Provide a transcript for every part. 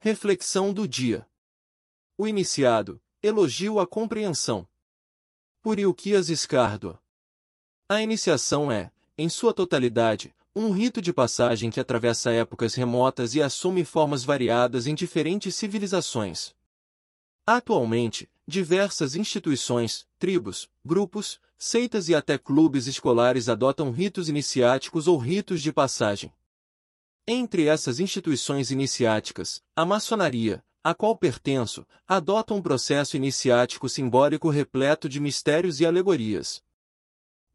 Reflexão do dia. O iniciado, elogio à compreensão. Por Ilquias Escardo. A iniciação é, em sua totalidade, um rito de passagem que atravessa épocas remotas e assume formas variadas em diferentes civilizações. Atualmente, diversas instituições, tribos, grupos, seitas e até clubes escolares adotam ritos iniciáticos ou ritos de passagem. Entre essas instituições iniciáticas, a maçonaria, a qual pertenço, adota um processo iniciático simbólico repleto de mistérios e alegorias.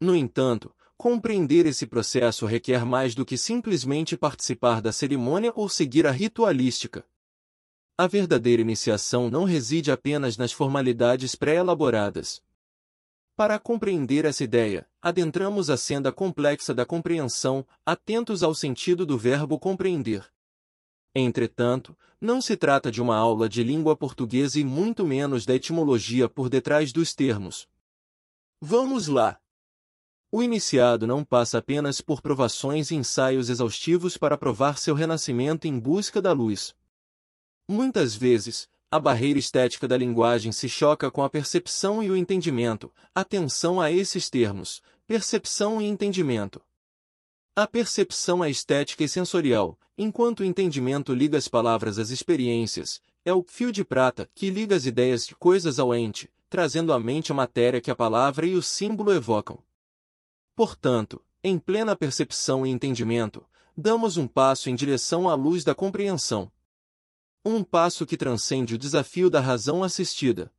No entanto, compreender esse processo requer mais do que simplesmente participar da cerimônia ou seguir a ritualística. A verdadeira iniciação não reside apenas nas formalidades pré-elaboradas. Para compreender essa ideia, adentramos a senda complexa da compreensão, atentos ao sentido do verbo compreender. Entretanto, não se trata de uma aula de língua portuguesa e muito menos da etimologia por detrás dos termos. Vamos lá! O iniciado não passa apenas por provações e ensaios exaustivos para provar seu renascimento em busca da luz. Muitas vezes, a barreira estética da linguagem se choca com a percepção e o entendimento. Atenção a esses termos: percepção e entendimento. A percepção é estética e sensorial, enquanto o entendimento liga as palavras às experiências, é o fio de prata que liga as ideias de coisas ao ente, trazendo à mente a matéria que a palavra e o símbolo evocam. Portanto, em plena percepção e entendimento, damos um passo em direção à luz da compreensão. Um passo que transcende o desafio da razão assistida.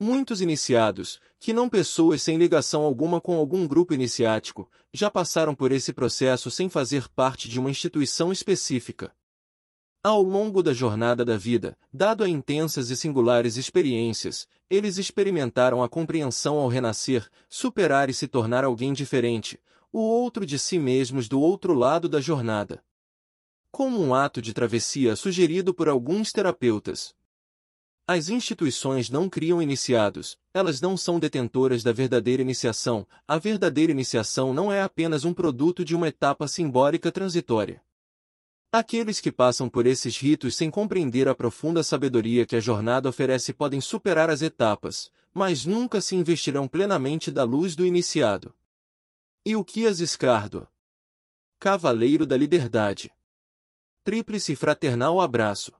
Muitos iniciados, que não pessoas sem ligação alguma com algum grupo iniciático, já passaram por esse processo sem fazer parte de uma instituição específica. Ao longo da jornada da vida, dado a intensas e singulares experiências, eles experimentaram a compreensão ao renascer, superar e se tornar alguém diferente, o outro de si mesmos do outro lado da jornada. Como um ato de travessia sugerido por alguns terapeutas, as instituições não criam iniciados, elas não são detentoras da verdadeira iniciação. A verdadeira iniciação não é apenas um produto de uma etapa simbólica transitória. Aqueles que passam por esses ritos sem compreender a profunda sabedoria que a jornada oferece podem superar as etapas, mas nunca se investirão plenamente da luz do iniciado. E o que as escardo? Cavaleiro da Liberdade. Tríplice fraternal abraço.